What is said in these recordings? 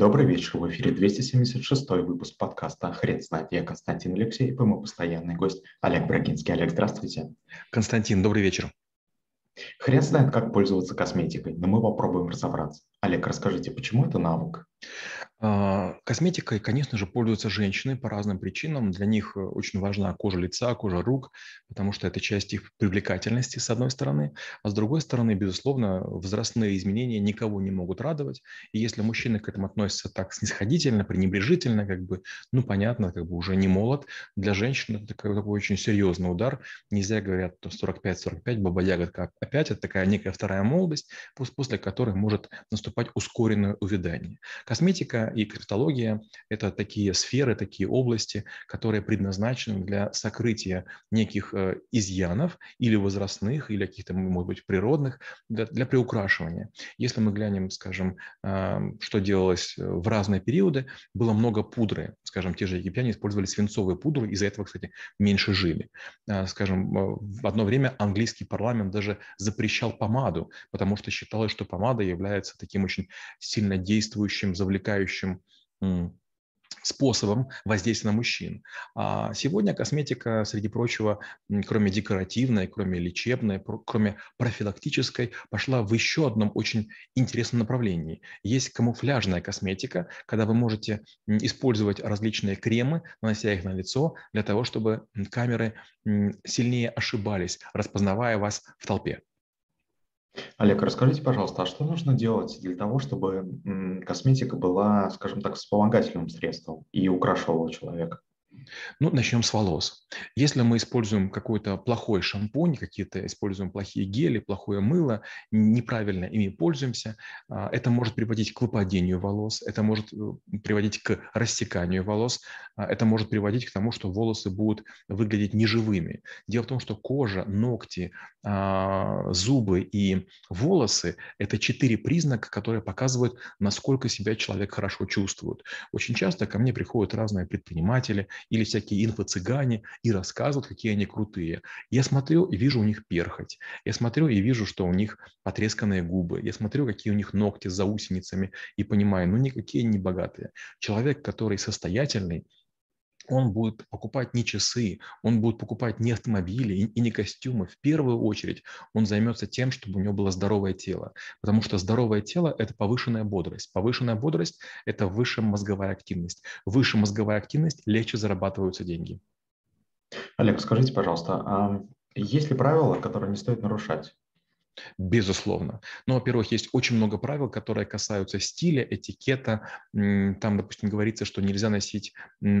Добрый вечер, в эфире 276 выпуск подкаста «Хрен знает». Я Константин Алексеев и мой постоянный гость Олег Брагинский. Олег, здравствуйте. Константин, добрый вечер. Хрен знает, как пользоваться косметикой, но мы попробуем разобраться. Олег, расскажите, почему это навык? А, косметикой, конечно же, пользуются женщины по разным причинам. Для них э, очень важна кожа лица, кожа рук, потому что это часть их привлекательности, с одной стороны. А с другой стороны, безусловно, возрастные изменения никого не могут радовать. И если мужчины к этому относятся так снисходительно, пренебрежительно, как бы, ну, понятно, как бы уже не молод, для женщин это такой, такой очень серьезный удар. Нельзя говорят 45-45, баба ягодка опять, это такая некая вторая молодость, после которой может наступать ускоренное увядание. Косметика и криптология – это такие сферы, такие области, которые предназначены для сокрытия неких э, изъянов или возрастных, или каких-то, может быть, природных, для, для приукрашивания. Если мы глянем, скажем, что делалось э, в разные периоды, было много пудры. Скажем, те же египтяне использовали свинцовые пудры, из-за этого, кстати, меньше жили. Скажем, э, в одно время английский парламент даже запрещал помаду, потому что считалось, что помада является таким очень сильно действующим, завлекающим общем, способом воздействия на мужчин. А сегодня косметика, среди прочего, кроме декоративной, кроме лечебной, кроме профилактической, пошла в еще одном очень интересном направлении. Есть камуфляжная косметика, когда вы можете использовать различные кремы, нанося их на лицо, для того, чтобы камеры сильнее ошибались, распознавая вас в толпе. Олег, расскажите, пожалуйста, а что нужно делать для того, чтобы косметика была, скажем так, вспомогательным средством и украшивала человека? Ну, начнем с волос. Если мы используем какой-то плохой шампунь, какие-то используем плохие гели, плохое мыло, неправильно ими пользуемся, а, это может приводить к выпадению волос, это может э, приводить к рассеканию волос, а, это может приводить к тому, что волосы будут выглядеть неживыми. Дело в том, что кожа, ногти, а, зубы и волосы – это четыре признака, которые показывают, насколько себя человек хорошо чувствует. Очень часто ко мне приходят разные предприниматели или всякие инфо-цыгане и рассказывают, какие они крутые. Я смотрю и вижу у них перхоть. Я смотрю и вижу, что у них потресканные губы. Я смотрю, какие у них ногти с заусеницами и понимаю, ну никакие не богатые. Человек, который состоятельный, он будет покупать не часы, он будет покупать не автомобили и не костюмы. В первую очередь он займется тем, чтобы у него было здоровое тело. Потому что здоровое тело – это повышенная бодрость. Повышенная бодрость – это высшая мозговая активность. Выше мозговая активность – легче зарабатываются деньги. Олег, скажите, пожалуйста, а есть ли правила, которые не стоит нарушать? Безусловно. Но, во-первых, есть очень много правил, которые касаются стиля, этикета. Там, допустим, говорится, что нельзя носить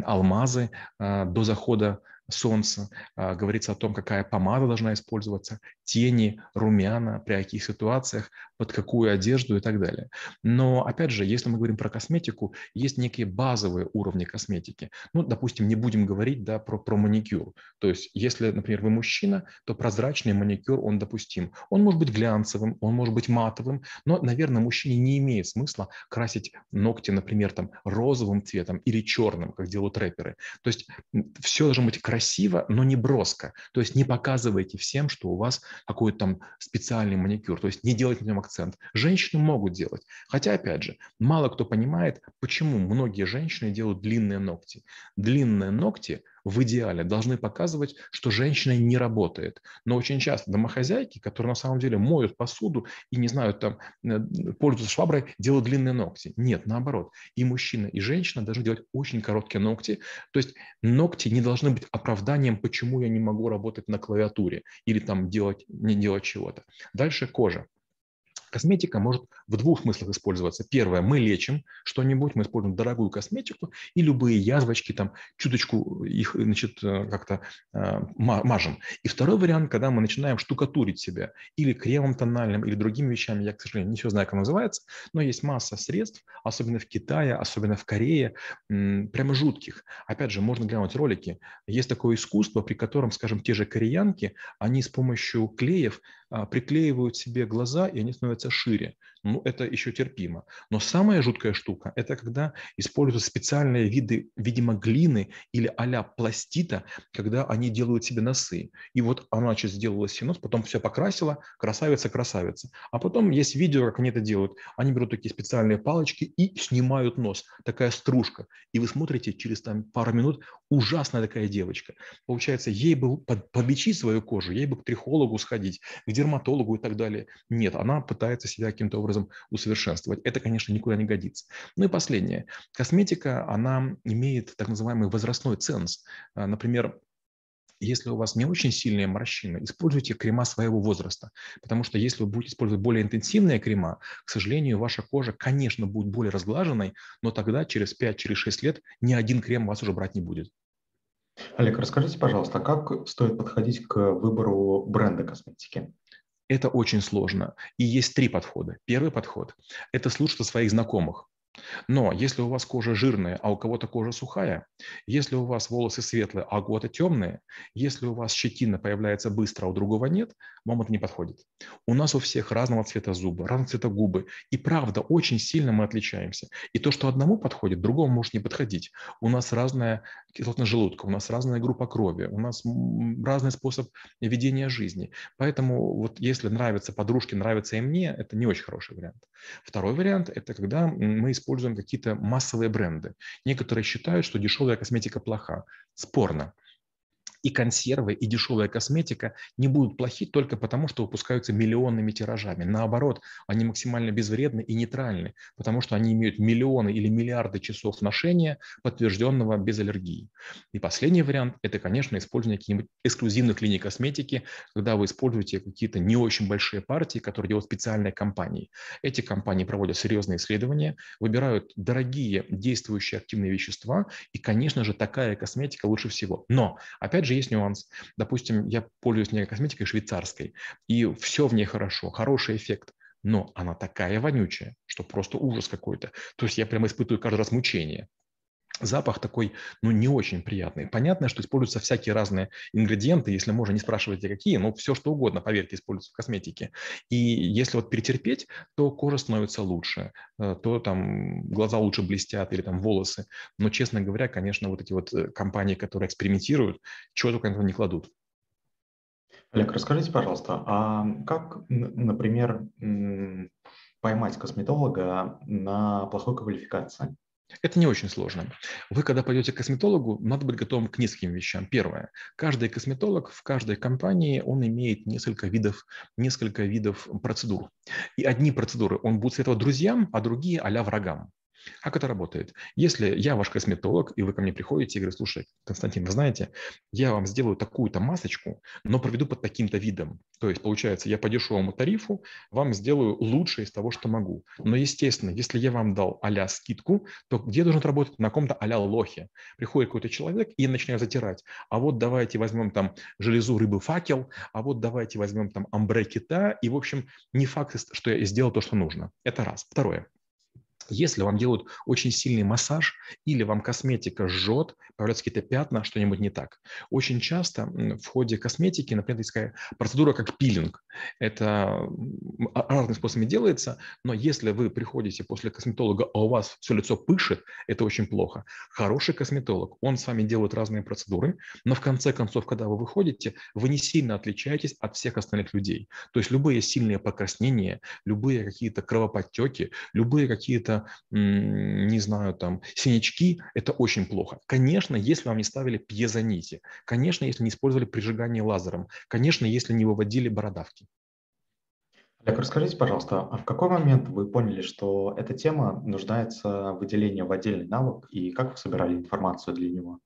алмазы а, до захода солнца, а, говорится о том, какая помада должна использоваться, тени, румяна, при каких ситуациях, под какую одежду и так далее. Но, опять же, если мы говорим про косметику, есть некие базовые уровни косметики. Ну, допустим, не будем говорить да, про, про маникюр. То есть, если, например, вы мужчина, то прозрачный маникюр, он допустим. Он может быть глянцевым, он может быть матовым, но, наверное, мужчине не имеет смысла красить ногти, например, там, розовым цветом или черным, как делают рэперы. То есть, все должно быть красиво красиво, но не броско. То есть не показывайте всем, что у вас какой-то там специальный маникюр. То есть не делайте на нем акцент. Женщины могут делать. Хотя, опять же, мало кто понимает, почему многие женщины делают длинные ногти. Длинные ногти в идеале должны показывать, что женщина не работает. Но очень часто домохозяйки, которые на самом деле моют посуду и не знают, там, э, пользуются шваброй, делают длинные ногти. Нет, наоборот. И мужчина, и женщина должны делать очень короткие ногти. То есть ногти не должны быть оправданием, почему я не могу работать на клавиатуре или там делать, не делать чего-то. Дальше кожа. Косметика может в двух смыслах использоваться. Первое, мы лечим что-нибудь, мы используем дорогую косметику и любые язвочки, там, чуточку их, значит, э, как-то э, мажем. И второй вариант, когда мы начинаем штукатурить себя или кремом тональным, или другими вещами, я, к сожалению, не все знаю, как называется, но есть масса средств, особенно в Китае, особенно в Корее, прямо жутких. Опять же, можно глянуть ролики. Есть такое искусство, при котором, скажем, те же кореянки, они с помощью клеев а, приклеивают себе глаза, и они становятся шире. Ну, это еще терпимо. Но самая жуткая штука – это когда используют специальные виды, видимо, глины или а пластита, когда они делают себе носы. И вот она, значит, сделала себе нос, потом все покрасила, красавица-красавица. А потом есть видео, как они это делают. Они берут такие специальные палочки и снимают нос. Такая стружка. И вы смотрите через там, пару минут, ужасная такая девочка. Получается, ей бы подлечить свою кожу, ей бы к трихологу сходить, к дерматологу и так далее. Нет, она пытается себя каким-то образом усовершенствовать. Это, конечно, никуда не годится. Ну и последнее. Косметика, она имеет так называемый возрастной ценз. А, например, если у вас не очень сильные морщины, используйте крема своего возраста. Потому что если вы будете использовать более интенсивные крема, к сожалению, ваша кожа, конечно, будет более разглаженной, но тогда через 5-6 через лет ни один крем вас уже брать не будет. Олег, расскажите, пожалуйста, а как стоит подходить к выбору бренда косметики? Это очень сложно. И есть три подхода. Первый подход – это слушать своих знакомых. Но если у вас кожа жирная, а у кого-то кожа сухая, если у вас волосы светлые, а у кого-то темные, если у вас щетина появляется быстро, а у другого нет, вам это не подходит. У нас у всех разного цвета зубы, разного цвета губы. И правда, очень сильно мы отличаемся. И то, что одному подходит, другому может не подходить. У нас разная кислотность желудка, у нас разная группа крови, у нас разный способ ведения жизни. Поэтому вот если нравится подружке, нравится и мне, это не очень хороший вариант. Второй вариант – это когда мы используем какие-то массовые бренды. Некоторые считают, что дешевая косметика плоха. Спорно и консервы, и дешевая косметика не будут плохи только потому, что выпускаются миллионными тиражами. Наоборот, они максимально безвредны и нейтральны, потому что они имеют миллионы или миллиарды часов ношения, подтвержденного без аллергии. И последний вариант – это, конечно, использование каких-нибудь эксклюзивных линий косметики, когда вы используете какие-то не очень большие партии, которые делают специальные компании. Эти компании проводят серьезные исследования, выбирают дорогие действующие активные вещества, и, конечно же, такая косметика лучше всего. Но, опять же, же есть нюанс. Допустим, я пользуюсь некой косметикой швейцарской, и все в ней хорошо, хороший эффект но она такая вонючая, что просто ужас какой-то. То есть я прямо испытываю каждый раз мучение запах такой, ну, не очень приятный. Понятно, что используются всякие разные ингредиенты, если можно, не спрашивайте какие, но все что угодно, поверьте, используются в косметике. И если вот перетерпеть, то кожа становится лучше, э, то там глаза лучше блестят или там волосы. Но, честно говоря, конечно, вот эти вот э, компании, которые экспериментируют, чего только не кладут. Олег, расскажите, пожалуйста, а как, например, поймать косметолога на плохой квалификации? Это не очень сложно. Вы, когда пойдете к косметологу, надо быть готовым к нескольким вещам. Первое. Каждый косметолог в каждой компании, он имеет несколько видов, несколько видов процедур. И одни процедуры он будет советовать друзьям, а другие а врагам. Как это работает? Если я ваш косметолог, и вы ко мне приходите и говорите, слушай, Константин, вы знаете, я вам сделаю такую-то масочку, но проведу под таким-то видом. То есть, получается, я по дешевому тарифу вам сделаю лучшее из того, что могу. Но, естественно, если я вам дал а скидку, то где должен работать? На ком-то а лохе. Приходит какой-то человек и начинаю затирать. А вот давайте возьмем там железу рыбы факел, а вот давайте возьмем там амбре кита. И, в общем, не факт, что я сделал то, что нужно. Это раз. Второе. Если вам делают очень сильный массаж или вам косметика жжет, появляются какие-то пятна, что-нибудь не так. Очень часто в ходе косметики, например, есть такая процедура, как пилинг. Это разными способами делается, но если вы приходите после косметолога, а у вас все лицо пышет, это очень плохо. Хороший косметолог, он с вами делает разные процедуры, но в конце концов, когда вы выходите, вы не сильно отличаетесь от всех остальных людей. То есть любые сильные покраснения, любые какие-то кровоподтеки, любые какие-то не знаю, там, синячки, это очень плохо. Конечно, если вам не ставили пьезонити, конечно, если не использовали прижигание лазером, конечно, если не выводили бородавки. Олег, расскажите, пожалуйста, а в какой момент вы поняли, что эта тема нуждается в выделении в отдельный навык, и как вы собирали информацию для него?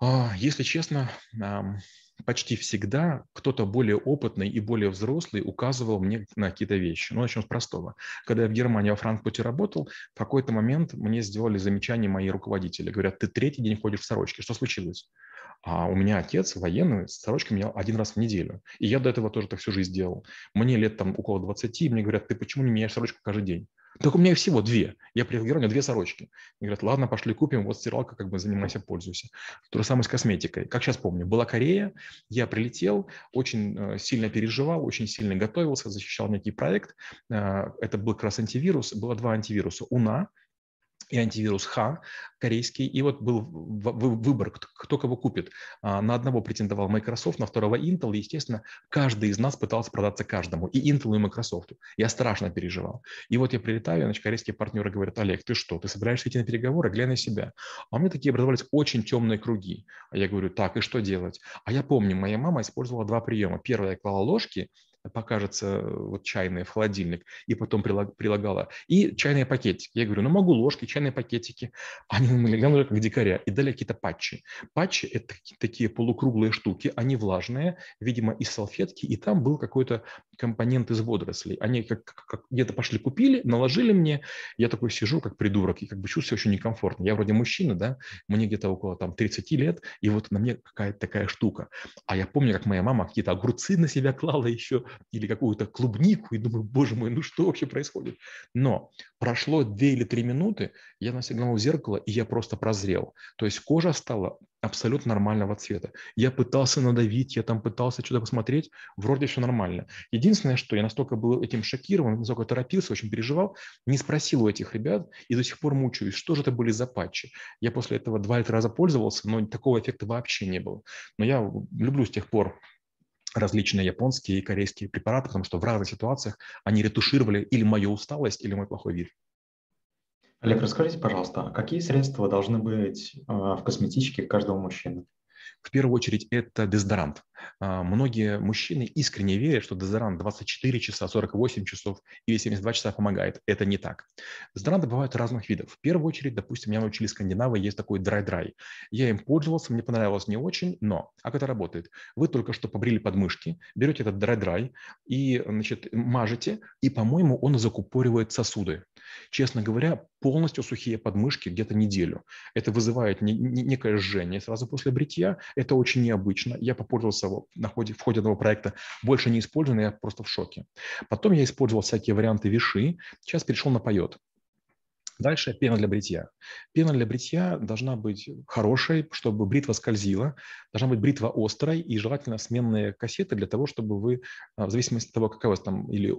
А, если честно, почти всегда кто-то более опытный и более взрослый указывал мне на какие-то вещи. Ну, начнем с простого. Когда я в Германии, во Франкфурте работал, в какой-то момент мне сделали замечание мои руководители. Говорят, ты третий день ходишь в сорочке. Что случилось? А у меня отец военный, с сорочкой меня один раз в неделю. И я до этого тоже так всю жизнь делал. Мне лет там около 20, и мне говорят, ты почему не меняешь сорочку каждый день? Так у меня всего две. Я приехал, у меня две сорочки. И говорят, ладно, пошли купим, вот стиралка, как бы занимайся, пользуйся. То же самое с косметикой. Как сейчас помню, была Корея, я прилетел, очень э, сильно переживал, очень сильно готовился, защищал некий проект. Э, это был как раз антивирус, было два антивируса. УНА, и антивирус Х корейский. И вот был выбор, кто кого купит. А, на одного претендовал Microsoft, на второго Intel. И, естественно, каждый из нас пытался продаться каждому. И Intel, и Microsoft. Я страшно переживал. И вот я прилетаю, значит, корейские партнеры говорят, Олег, ты что, ты собираешься идти на переговоры? Глянь на себя. А у меня такие образовались очень темные круги. А я говорю, так, и что делать? А я помню, моя мама использовала два приема. Первое, я клала ложки, покажется вот чайные в холодильник, и потом прилагала. И чайные пакетики. Я говорю, ну могу ложки, чайные пакетики. Они глянули как дикаря и дали какие-то патчи. Патчи – это такие полукруглые штуки, они влажные, видимо, из салфетки, и там был какой-то компонент из водорослей. Они как, как где-то пошли купили, наложили мне, я такой сижу как придурок и как бы чувствую очень некомфортно. Я вроде мужчина, да, мне где-то около там 30 лет, и вот на мне какая-то такая штука. А я помню, как моя мама какие-то огурцы на себя клала еще, или какую-то клубнику, и думаю, боже мой, ну что вообще происходит? Но прошло две или три минуты, я на сигнал в зеркало, и я просто прозрел. То есть кожа стала абсолютно нормального цвета. Я пытался надавить, я там пытался что-то посмотреть, вроде все нормально. Единственное, что я настолько был этим шокирован, настолько торопился, очень переживал, не спросил у этих ребят и до сих пор мучаюсь, что же это были за патчи. Я после этого два или три раза пользовался, но такого эффекта вообще не было. Но я люблю с тех пор различные японские и корейские препараты, потому что в разных ситуациях они ретушировали или мою усталость, или мой плохой вид. Олег, расскажите, пожалуйста, какие средства должны быть а, в косметичке каждого мужчины? В первую очередь это дезодорант. А, многие мужчины искренне верят, что дезодорант 24 часа, 48 часов или 72 часа помогает. Это не так. Дезодоранты бывают разных видов. В первую очередь, допустим, меня научили скандинавы, есть такой dry-dry. Я им пользовался, мне понравилось не очень, но как это работает? Вы только что побрили подмышки, берете этот dry-dry и значит, мажете, и, по-моему, он закупоривает сосуды. Честно говоря, полностью сухие подмышки где-то неделю. Это вызывает не, не, некое жжение сразу после бритья. Это очень необычно. Я попользовался в ходе, в ходе этого проекта, больше не использую, но я просто в шоке. Потом я использовал всякие варианты виши. Сейчас перешел на поет. Дальше пена для бритья. Пена для бритья должна быть хорошей, чтобы бритва скользила. Должна быть бритва острой и желательно сменные кассеты для того, чтобы вы, а, в зависимости от того, какая у вас там или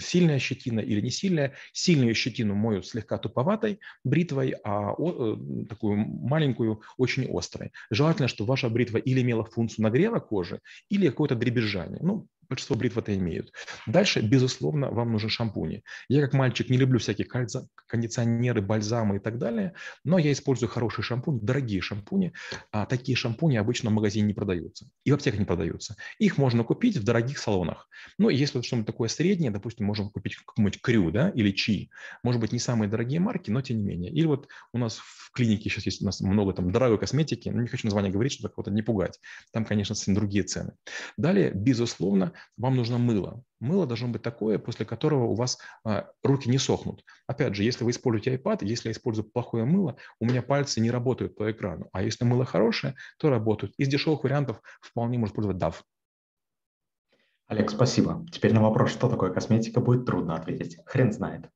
сильная щетина или не сильная, сильную щетину моют слегка туповатой бритвой, а э, такую маленькую очень острой. Желательно, чтобы ваша бритва или имела функцию нагрева кожи, или какое-то дребезжание. Ну, большинство бритв это имеют. Дальше, безусловно, вам нужен шампунь. Я как мальчик не люблю всякие кондиционеры, бальзамы и так далее, но я использую хороший шампунь, дорогие шампуни. А такие шампуни обычно в магазине не продаются и в аптеках не продаются. Их можно купить в дорогих салонах. Ну, если что-нибудь такое среднее, допустим, можем купить какой-нибудь крю да, или чи. Может быть, не самые дорогие марки, но тем не менее. Или вот у нас в клинике сейчас есть у нас много там дорогой косметики, но не хочу название говорить, чтобы кого-то не пугать. Там, конечно, другие цены. Далее, безусловно, вам нужно мыло. Мыло должно быть такое, после которого у вас а, руки не сохнут. Опять же, если вы используете iPad, если я использую плохое мыло, у меня пальцы не работают по экрану. А если мыло хорошее, то работают. Из дешевых вариантов вполне можно использовать DAV. Олег, спасибо. Теперь на вопрос, что такое косметика, будет трудно ответить. Хрен знает.